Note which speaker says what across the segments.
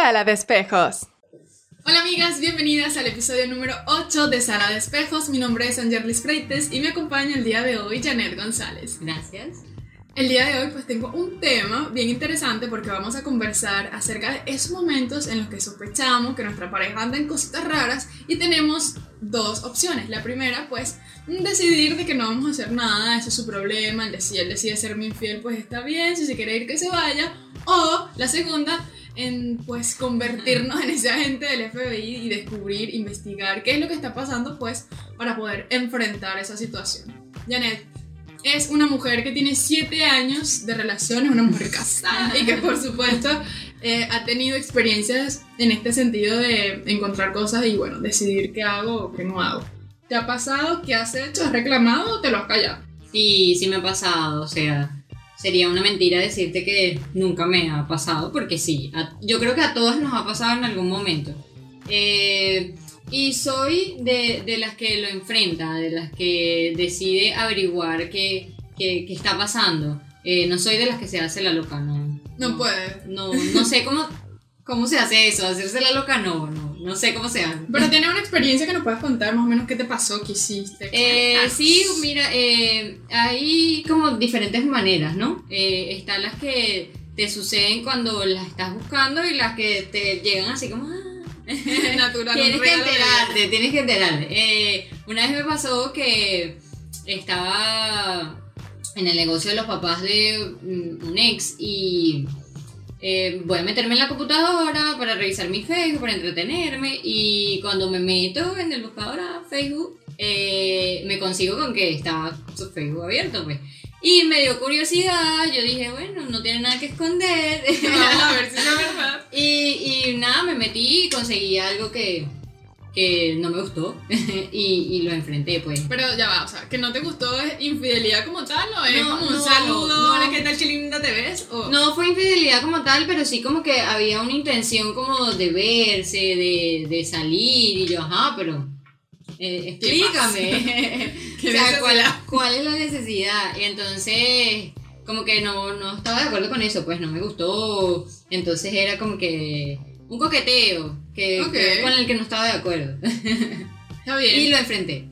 Speaker 1: Sala de Espejos.
Speaker 2: Hola amigas, bienvenidas al episodio número 8 de Sala de Espejos. Mi nombre es Angelis Freites y me acompaña el día de hoy Janet González.
Speaker 3: Gracias.
Speaker 2: El día de hoy pues tengo un tema bien interesante porque vamos a conversar acerca de esos momentos en los que sospechamos que nuestra pareja anda en cositas raras y tenemos dos opciones. La primera pues decidir de que no vamos a hacer nada, ese es su problema, el de si él decide serme infiel pues está bien, si se quiere ir que se vaya. O la segunda en pues convertirnos en ese agente del FBI y descubrir, investigar qué es lo que está pasando pues para poder enfrentar esa situación. Janet, es una mujer que tiene 7 años de relación, una mujer casada y que por supuesto eh, ha tenido experiencias en este sentido de encontrar cosas y bueno, decidir qué hago o qué no hago. ¿Te ha pasado? ¿Qué has hecho? ¿Has reclamado o te lo has callado?
Speaker 3: Sí, sí me ha pasado, o sea, sería una mentira decirte que nunca me ha pasado, porque sí, yo creo que a todos nos ha pasado en algún momento. Eh, y soy de, de, las que lo enfrenta, de las que decide averiguar qué, qué, qué está pasando. Eh, no soy de las que se hace la loca, no.
Speaker 2: No, puede.
Speaker 3: No, no sé cómo, cómo se hace eso, hacerse la loca, no, no, no sé cómo se hace.
Speaker 2: Pero tienes una experiencia que nos puedes contar más o menos qué te pasó, qué hiciste.
Speaker 3: Eh, sí, mira, eh, hay como diferentes maneras, ¿no? Eh, están las que te suceden cuando las estás buscando y las que te llegan así como... Ah,
Speaker 2: Natural,
Speaker 3: tienes que enterarte, tienes que enterarte. Eh, una vez me pasó que estaba en el negocio de los papás de un ex y eh, voy a meterme en la computadora para revisar mi Facebook, para entretenerme y cuando me meto en el buscador a Facebook eh, me consigo con que estaba su Facebook abierto pues. Y me dio curiosidad, yo dije, bueno, no tiene nada que esconder.
Speaker 2: a ver si es verdad.
Speaker 3: Y, y nada, me metí y conseguí algo que, no me gustó y, y, lo enfrenté, pues.
Speaker 2: Pero ya va, o sea, que no te gustó es infidelidad como tal o es como un saludo, no, hola, ¿qué tal, qué linda te ves? O...
Speaker 3: No fue infidelidad como tal, pero sí como que había una intención como de verse, de, de salir y yo, ajá, pero... Eh, explícame.
Speaker 2: ¿Qué o sea,
Speaker 3: ¿cuál, ¿cuál, es la necesidad? Y entonces, como que no, no estaba de acuerdo con eso, pues no me gustó. Entonces era como que un coqueteo que,
Speaker 2: Ok.
Speaker 3: que con el que no estaba de acuerdo.
Speaker 2: Está bien.
Speaker 3: y lo enfrenté.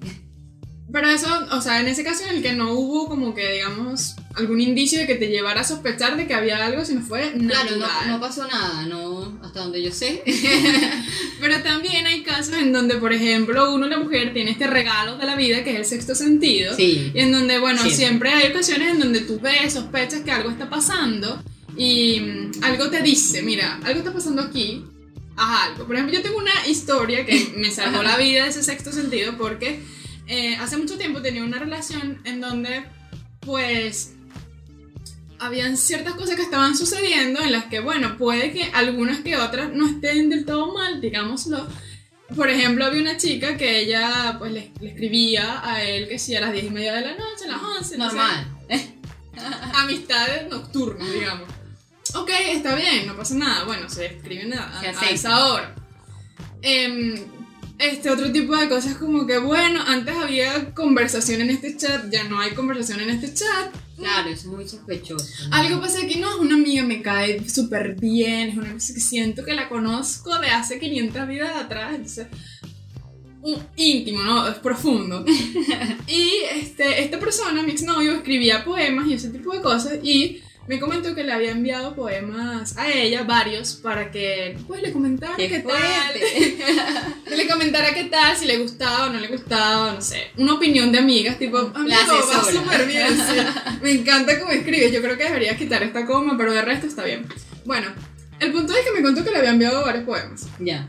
Speaker 2: Pero eso, o sea, en ese caso en el que no hubo como que, digamos, algún indicio de que te llevara a sospechar de que había algo, sino fue
Speaker 3: Claro,
Speaker 2: natural.
Speaker 3: no, no pasó nada, no, hasta donde yo sé.
Speaker 2: Pero también hay casos en donde, por ejemplo, uno, la mujer, tiene este regalo de la vida que es el sexto sentido.
Speaker 3: Sí.
Speaker 2: Y en donde, bueno,
Speaker 3: Siempre.
Speaker 2: siempre hay ocasiones en donde tú ves, sospechas que algo está pasando y mm, algo te dice, mira, algo está pasando aquí, algo. Por ejemplo, yo tengo una historia que me salvó la vida de ese sexto sentido porque eh, hace mucho tiempo tenía una relación en donde, pues, habían ciertas cosas que estaban sucediendo en las que, bueno, puede que algunas que otras no estén del todo mal, digámoslo. Por ejemplo, había una chica que ella, pues, le, le escribía a él que sí a las 10 y media de la noche, a las 11, no sé.
Speaker 3: Normal.
Speaker 2: amistades nocturnas, digamos. Ok, está bien, no pasa nada. Bueno, se escriben a, a
Speaker 3: acepta.
Speaker 2: esa hora. Em, este otro tipo de cosas como que, bueno, antes había conversación en este chat, ya no hay conversación en este chat.
Speaker 3: Claro, eso es muy sospechoso.
Speaker 2: Algo pasa aquí, no, es una amiga, me cae súper bien, es una cosa que siento que la conozco de hace 500 vidas atrás, entonces, un íntimo, ¿no? Es profundo. y este, esta persona, mi exnovio, escribía poemas y ese tipo de cosas y me comentó que le había enviado poemas a ella, varios, para que pues le comentara qué,
Speaker 3: Qué
Speaker 2: tal. que le comentara qué tal, si le gustaba o no le gustaba, no sé. Una opinión de amigas, tipo, amigo, va súper bien. sí. Me encanta cómo escribes. Yo creo que deberías quitar esta coma, pero de resto está bien. Bueno, el punto es que me contó que le había enviado varios poemas.
Speaker 3: Ya.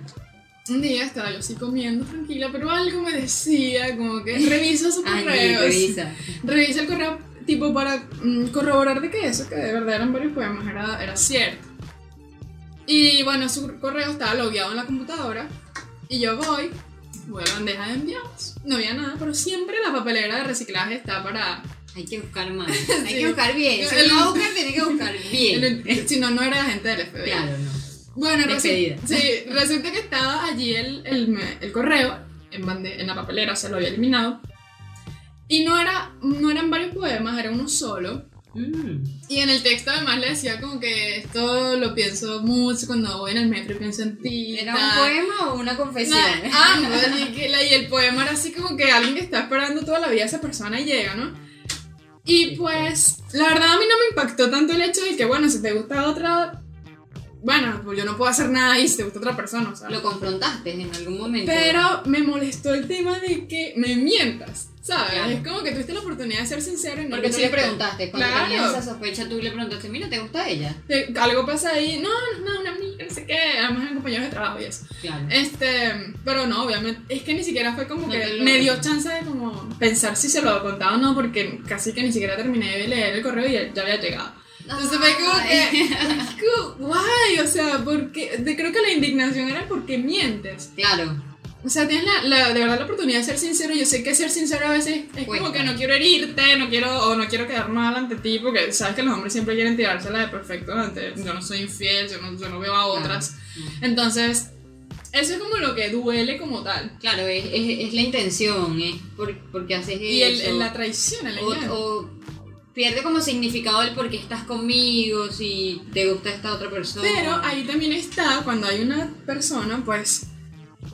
Speaker 2: Un día estaba yo así comiendo tranquila, pero algo me decía, como que revisa su
Speaker 3: Angie,
Speaker 2: correo.
Speaker 3: revisa.
Speaker 2: Revisa el correo, tipo, para mm, corroborar de que eso, que de verdad eran varios poemas, era, era cierto. Y bueno, su correo estaba logueado en la computadora. Y yo voy, voy a la bandeja de enviados. No había nada, pero siempre la papelera de reciclaje está para.
Speaker 3: Hay que buscar más. Hay
Speaker 2: Sí.
Speaker 3: que buscar bien. Si uno va a buscar, tiene que buscar bien.
Speaker 2: Si no, no era gente del FBI.
Speaker 3: Claro, no.
Speaker 2: Bueno, resu-
Speaker 3: Despedida.
Speaker 2: sí, resulta que estaba allí el, el, el correo en, bande- en la papelera, se lo había eliminado. Y no, era, no eran varios poemas, era uno solo.
Speaker 3: Mm.
Speaker 2: Y en el texto además le decía como que esto lo pienso mucho cuando voy en el metro y pienso en ti.
Speaker 3: ¿Era un poema o una confesión?
Speaker 2: Ah, ambos, y, que la- y el poema era así como que alguien que está esperando toda la vida a esa persona y llega, ¿no? Y pues, la verdad a mí no me impactó tanto el hecho de que, bueno, si te gusta otra, bueno, pues yo no puedo hacer nada y si te gusta otra persona, o sea.
Speaker 3: Lo confrontaste en algún momento.
Speaker 2: Pero me molestó el tema de que me mientas, ¿sabes?
Speaker 3: Claro.
Speaker 2: Es como que tuviste la oportunidad de ser sincero y no
Speaker 3: Porque tú le preguntaste, cuando
Speaker 2: Claro.
Speaker 3: tenías esa sospecha, tú le preguntaste, mira, ¿te gusta ella?
Speaker 2: Algo pasa ahí, no, no, no, una amiga, no sé qué, además eran compañeros de trabajo y eso.
Speaker 3: Claro.
Speaker 2: Este, pero no, obviamente, es que ni siquiera fue como
Speaker 3: No
Speaker 2: que me dio chance de como pensar si se lo contaba o no, porque casi que ni siquiera terminé de leer el correo y ya había llegado. Entonces fue como que, como, guay, o sea, porque, de- creo que la indignación era porque mientes.
Speaker 3: Claro.
Speaker 2: O sea, tienes la, la- de verdad la oportunidad de ser sincero. Yo sé que ser sincero a veces es como
Speaker 3: Cuesta.
Speaker 2: que no quiero herirte, no quiero, o no quiero quedar mal ante ti, porque sabes que los hombres siempre quieren tirársela de perfecto ante. Yo no soy infiel, yo no, yo no veo a otras. Entonces, eso es como lo que duele como tal.
Speaker 3: Claro, es, es, es la intención, es por, porque haces
Speaker 2: Y el,
Speaker 3: eso.
Speaker 2: el- la traición, el
Speaker 3: o, o pierde como significado el por qué estás conmigo, si te gusta esta otra persona.
Speaker 2: Pero ahí también está cuando hay una persona, pues,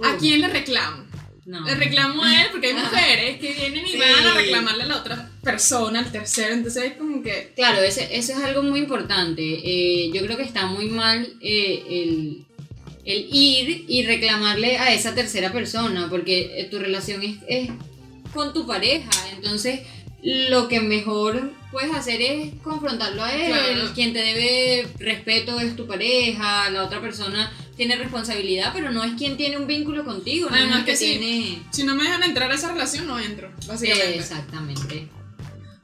Speaker 2: ¿a quién le reclamo?
Speaker 3: No.
Speaker 2: Le reclamo a él porque hay mujeres que vienen y
Speaker 3: Sí.
Speaker 2: van a reclamarle a la otra persona, al tercero. Entonces es como que.
Speaker 3: Claro, ese, eso es algo muy importante. Eh, yo creo que está muy mal eh, el, el ir y reclamarle a esa tercera persona, porque eh, tu relación es, es con tu pareja. Entonces, lo que mejor puedes hacer es confrontarlo a él.
Speaker 2: Claro.
Speaker 3: Quien te debe respeto es tu pareja, la otra persona tiene responsabilidad, pero no es quien tiene un vínculo contigo, no
Speaker 2: Además
Speaker 3: es el que
Speaker 2: que sí.
Speaker 3: tiene...
Speaker 2: Si no me dejan entrar a esa relación, no entro, básicamente.
Speaker 3: Exactamente.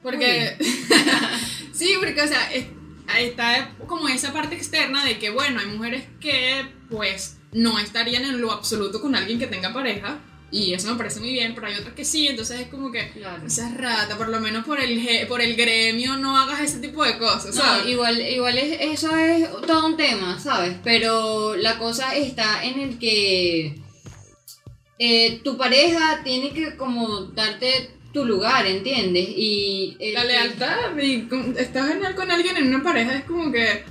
Speaker 2: Porque. sí, porque, o sea, es- ahí está como esa parte externa de que, bueno, hay mujeres que, pues, no estarían en lo absoluto con alguien que tenga pareja. Y eso me parece muy bien, pero hay otras que sí, entonces es como que.
Speaker 3: Claro.
Speaker 2: Seas rata, por lo menos por el, por el gremio no hagas ese tipo de cosas,
Speaker 3: No,
Speaker 2: ¿sabes?
Speaker 3: igual, igual es, eso es todo un tema, ¿sabes? Pero la cosa está en el que eh, tu pareja tiene que como darte tu lugar, ¿entiendes? Y el
Speaker 2: La lealtad y estás en- con alguien en una pareja es como que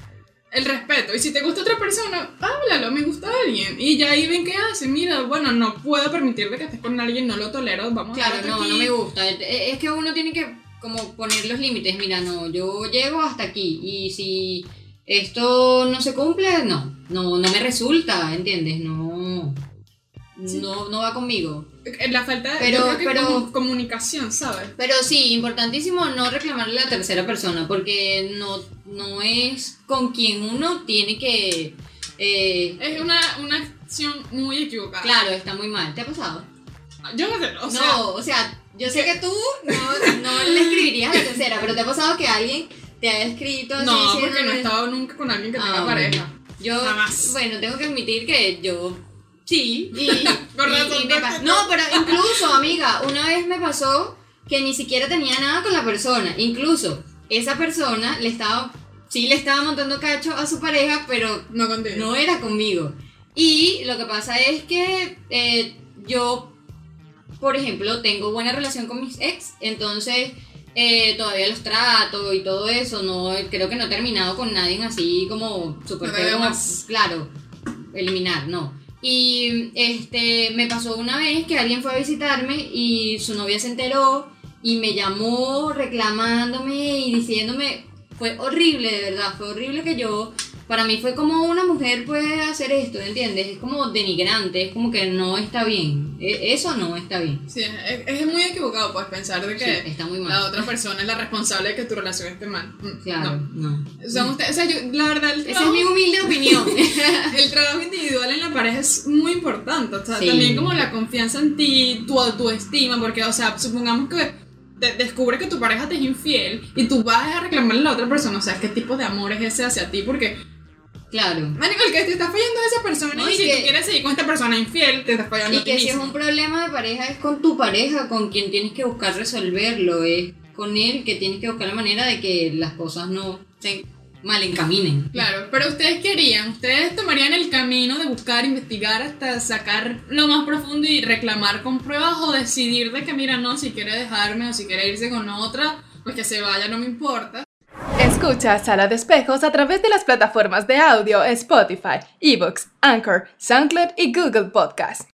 Speaker 2: el respeto. Y si te gusta otra persona, háblalo, me gusta alguien. Y ya ahí ven qué hace. Mira, bueno, no puedo permitirte que estés con alguien, no lo tolero, vamos a
Speaker 3: Claro, no,
Speaker 2: aquí.
Speaker 3: no me gusta. Es que uno tiene que como poner los límites. Mira, no, yo llego hasta aquí y si esto no se cumple, no, no, no me resulta, ¿entiendes? No,
Speaker 2: Sí.
Speaker 3: no, no va conmigo.
Speaker 2: Eh, La falta de
Speaker 3: Pero- pero-
Speaker 2: como comunicación, ¿sabes?
Speaker 3: Pero sí, importantísimo no reclamarle a la tercera persona, porque no, no es con quien uno tiene que... eh,
Speaker 2: Es una, una acción muy equivocada.
Speaker 3: claro, está muy mal. ¿Te ha pasado?
Speaker 2: Yo no sé, o sea,
Speaker 3: no, o sea, yo sé que tú no, no le escribirías a la tercera, pero ¿te ha pasado que alguien te haya escrito así
Speaker 2: no, porque no he estado nunca con alguien que
Speaker 3: Ah,
Speaker 2: tenga
Speaker 3: bueno.
Speaker 2: pareja.
Speaker 3: Yo,
Speaker 2: Jamás.
Speaker 3: bueno, tengo que admitir que yo sí. Y,
Speaker 2: Con
Speaker 3: y-
Speaker 2: razón,
Speaker 3: y me
Speaker 2: no
Speaker 3: pa-
Speaker 2: te-
Speaker 3: no, pero incluso, amiga, una vez me pasó que ni siquiera tenía nada con la persona. Incluso esa persona le estaba, sí le estaba montando cacho a su pareja, pero
Speaker 2: No contigo.
Speaker 3: no era conmigo. Y lo que pasa es que eh, yo, por ejemplo, tengo buena relación con mis ex, entonces eh, todavía los trato y todo eso. No, creo que no he terminado con nadie así como súper
Speaker 2: No te
Speaker 3: feo,
Speaker 2: veo
Speaker 3: como-
Speaker 2: más.
Speaker 3: Claro, eliminar, no. Y este me pasó una vez que alguien fue a visitarme y su novia se enteró y me llamó reclamándome y diciéndome, fue horrible, de verdad, fue horrible que yo, para mí fue como una mujer puede hacer esto, ¿entiendes? Es como denigrante, es como que no está bien, E- eso no está bien.
Speaker 2: Sí, es, es muy equivocado, pues, pensar de
Speaker 3: Sí,
Speaker 2: que
Speaker 3: está muy mal.
Speaker 2: la otra persona es la responsable de que tu relación esté mal. Mm,
Speaker 3: Claro,
Speaker 2: no.
Speaker 3: no.
Speaker 2: Son ustedes, o sea, yo, la verdad, el
Speaker 3: Esa es
Speaker 2: trabajo,
Speaker 3: mi humilde opinión.
Speaker 2: el trabajo individual en la pareja es muy importante. O sea,
Speaker 3: Sí.
Speaker 2: también como la confianza en ti, tu autoestima, porque, o sea, supongamos que te descubre que tu pareja te es infiel y tú vas a reclamarle a la otra persona, o sea, ¿qué tipo de amor es ese hacia ti? Porque,
Speaker 3: claro.
Speaker 2: manico, el que te está fallando es esa persona
Speaker 3: No,
Speaker 2: y,
Speaker 3: y
Speaker 2: si tú quieres seguir con esta persona infiel, te estás fallando
Speaker 3: Y
Speaker 2: a ti
Speaker 3: que si es un problema de pareja es con tu pareja, con quien tienes que buscar resolverlo, es con él que tienes que buscar la manera de que las cosas no se mal encaminen.
Speaker 2: Claro, pero ustedes querían, ustedes tomarían el camino de buscar, investigar hasta sacar lo más profundo y reclamar con pruebas o decidir de que mira, no, si quiere dejarme o si quiere irse con otra, pues que se vaya, no me importa.
Speaker 1: Escucha Sala de Espejos a través de las plataformas de audio Spotify, Evox, Anchor, SoundCloud y Google Podcast.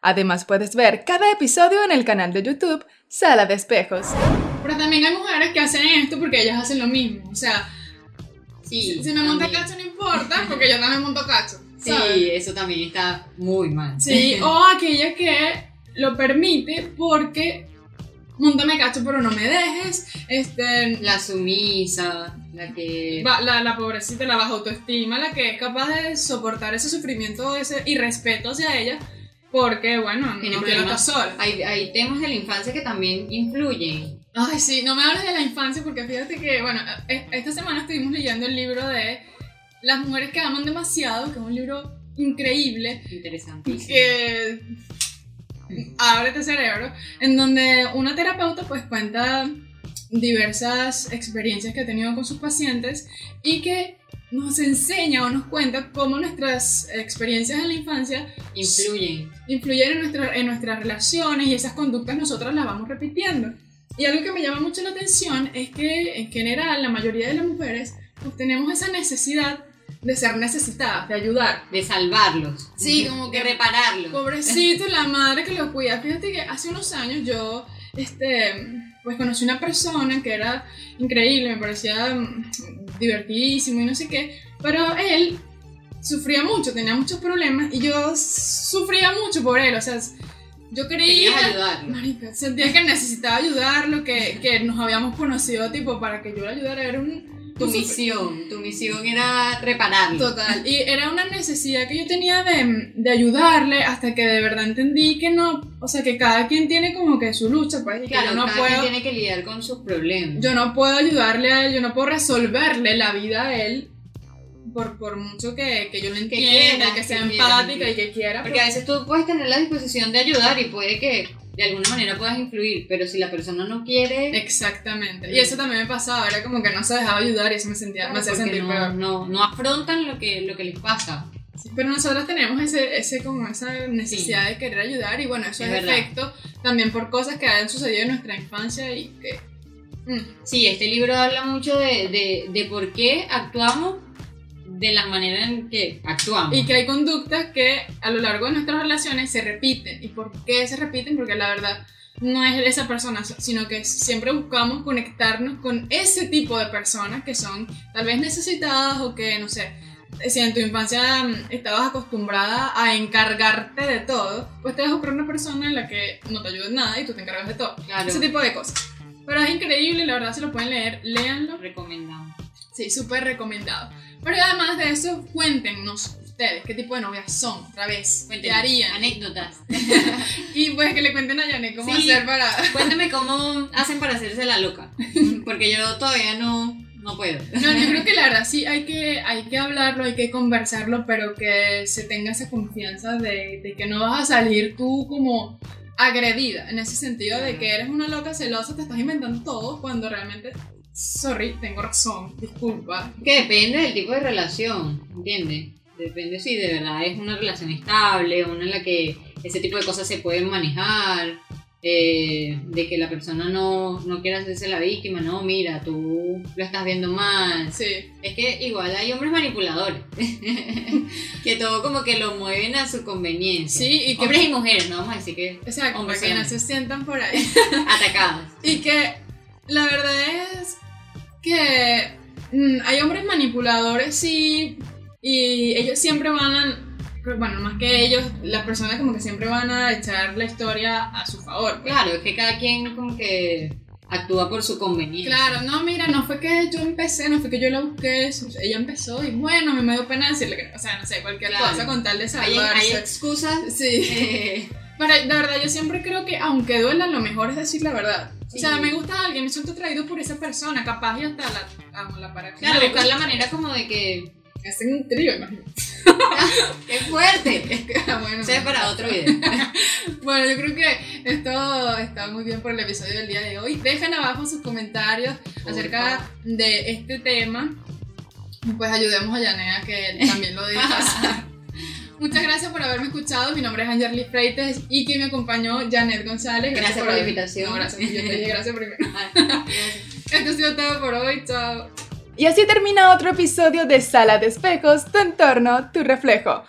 Speaker 1: Además puedes ver cada episodio en el canal de YouTube Sala de Espejos.
Speaker 2: Pero también hay mujeres que hacen esto porque ellas hacen lo mismo. O sea,
Speaker 3: Sí,
Speaker 2: si me monta cacho no importa porque yo también monto cacho.
Speaker 3: Sí,
Speaker 2: ¿sabes?
Speaker 3: eso también está muy mal.
Speaker 2: Sí, o aquella que lo permite porque montame cacho pero no me dejes. Este,
Speaker 3: La sumisa, la que...
Speaker 2: va- la, la pobrecita, la baja autoestima, la que es capaz de soportar ese sufrimiento ese irrespeto hacia ella porque, bueno, no quiero estar sola.
Speaker 3: Hay, hay temas de la infancia que también influyen.
Speaker 2: Ay, sí, no me hables de la infancia porque fíjate que, bueno, e- esta semana estuvimos leyendo el libro de Las mujeres que aman demasiado, que es un libro increíble,
Speaker 3: Interesantísimo.
Speaker 2: que abre tu cerebro, en donde una terapeuta pues cuenta diversas experiencias que ha tenido con sus pacientes y que nos enseña o nos cuenta cómo nuestras experiencias en la infancia
Speaker 3: Influyen.
Speaker 2: influyen en, nuestra- en nuestras relaciones y esas conductas nosotras las vamos repitiendo. Y algo que me llama mucho la atención es que en general la mayoría de las mujeres pues tenemos esa necesidad de ser necesitadas, de ayudar.
Speaker 3: De salvarlos.
Speaker 2: Sí, como que-
Speaker 3: repararlos.
Speaker 2: Pobrecito, la madre que lo cuida. Fíjate que hace unos años yo, este, pues conocí una persona que era increíble, me parecía mm, divertidísimo y no sé qué, pero él sufría mucho, tenía muchos problemas y yo sufría mucho por él, o sea, yo
Speaker 3: Querías
Speaker 2: quería...
Speaker 3: ayudarlos.
Speaker 2: Marica, sentía que necesitaba ayudarlo, que, que nos habíamos conocido tipo para que yo lo ayudara, era un...
Speaker 3: Tu misión. Tu misión era repararlo.
Speaker 2: Total, y era una necesidad que yo tenía de, de ayudarle hasta que de verdad entendí que no, o sea, que cada quien tiene como que su lucha, pues, y que
Speaker 3: Claro,
Speaker 2: yo no
Speaker 3: cada quien tiene que lidiar con sus problemas.
Speaker 2: yo no puedo ayudarle a él, yo no puedo resolverle la vida a él, por, por mucho que, que yo lo entienda,
Speaker 3: quiera,
Speaker 2: que sea
Speaker 3: que quiera,
Speaker 2: empática
Speaker 3: que
Speaker 2: y que quiera,
Speaker 3: Porque a veces tú puedes tener la disposición de ayudar y puede que de alguna manera puedas influir, pero si la persona no quiere,
Speaker 2: Exactamente, y eso también me pasaba, era como que no se dejaba ayudar y eso me sentía, me
Speaker 3: claro,
Speaker 2: hacía
Speaker 3: porque
Speaker 2: sentir
Speaker 3: no,
Speaker 2: peor.
Speaker 3: no, no afrontan lo que, lo que les pasa.
Speaker 2: Sí, Pero nosotros tenemos ese, ese, como esa necesidad de querer ayudar y bueno, eso
Speaker 3: Es
Speaker 2: es, efecto también por cosas que han sucedido en nuestra infancia y que... mm,
Speaker 3: Sí, este libro habla mucho de, de, de por qué actuamos de la manera en que actuamos.
Speaker 2: Y que hay conductas que a lo largo de nuestras relaciones se repiten. ¿Y por qué se repiten? Porque la verdad no es esa persona, sino que siempre buscamos conectarnos con ese tipo de personas que son tal vez necesitadas o que, no sé, si en tu infancia mm, estabas acostumbrada a encargarte de todo, pues te vas a buscar una persona en la que no te ayude en nada y tú te encargas de todo.
Speaker 3: Claro,
Speaker 2: Ese tipo de cosas. Pero es increíble, la verdad, si lo pueden leer, léanlo.
Speaker 3: recomendamos.
Speaker 2: Sí, súper recomendado. Pero además de eso, cuéntenos ustedes qué tipo de novias son, otra vez. ¿Qué
Speaker 3: Cuéntenos
Speaker 2: harían?
Speaker 3: Anécdotas.
Speaker 2: Y pues que le cuenten a Yané cómo
Speaker 3: Sí.
Speaker 2: hacer para.
Speaker 3: Cuéntame cómo hacen para hacerse la loca. Porque yo todavía no, no puedo.
Speaker 2: No, yo creo que la verdad sí hay que, hay que hablarlo, hay que conversarlo, pero que se tenga esa confianza de, de que no vas a salir tú como agredida, en ese sentido de que eres una loca celosa, te estás inventando todo cuando realmente, sorry, tengo razón, disculpa.
Speaker 3: Que depende del tipo de relación, ¿entiendes? Depende si de verdad es una relación estable, una en la que ese tipo de cosas se pueden manejar, eh, de que la persona no, no quiera hacerse la víctima, no, mira, tú lo estás viendo mal.
Speaker 2: Sí,
Speaker 3: Es que igual hay hombres manipuladores, que todo como que lo mueven a su conveniencia.
Speaker 2: sí, y que...
Speaker 3: Hombres y mujeres, no vamos a decir que
Speaker 2: Exacto, para que no se sientan por ahí.
Speaker 3: atacados.
Speaker 2: Y que la verdad es que mm, hay hombres manipuladores, sí, y ellos siempre van a, bueno, más que ellos, las personas como que siempre van a echar la historia a su favor. pues.
Speaker 3: Claro, es que cada quien como que actúa por su conveniencia.
Speaker 2: Claro, no, mira, no fue que yo empecé, no fue que yo la busqué, ella empezó y bueno, me dio pena decirle que, o sea, no sé, cualquier cosa con tal de
Speaker 3: Hay,
Speaker 2: salvarse.
Speaker 3: hay excusas.
Speaker 2: Sí.
Speaker 3: eh,
Speaker 2: Pero de verdad, yo siempre creo que aunque duela, lo mejor es decir la verdad.
Speaker 3: Sí.
Speaker 2: O sea, me gusta alguien, me siento atraído por esa persona, capaz y hasta la amo, la para
Speaker 3: claro, buscar la manera como de que.
Speaker 2: Hacen un trío, imagínate.
Speaker 3: ¡Qué fuerte!
Speaker 2: bueno,
Speaker 3: Eso es para otro video.
Speaker 2: bueno, yo creo que esto está muy bien por el episodio del día de hoy. Dejen abajo sus comentarios
Speaker 3: Por
Speaker 2: acerca de este tema. Pues ayudemos a Yanea que él también lo pasar. Muchas gracias por haberme escuchado. Mi nombre es Angerly Freites y quien me acompañó, Janet González.
Speaker 3: Gracias por la invitación.
Speaker 2: No, gracias. Yo te dije gracias primero.
Speaker 3: Ah.
Speaker 2: Esto ha sido todo por hoy. Chao. Y así termina otro episodio de Sala de Espejos, tu entorno, tu reflejo.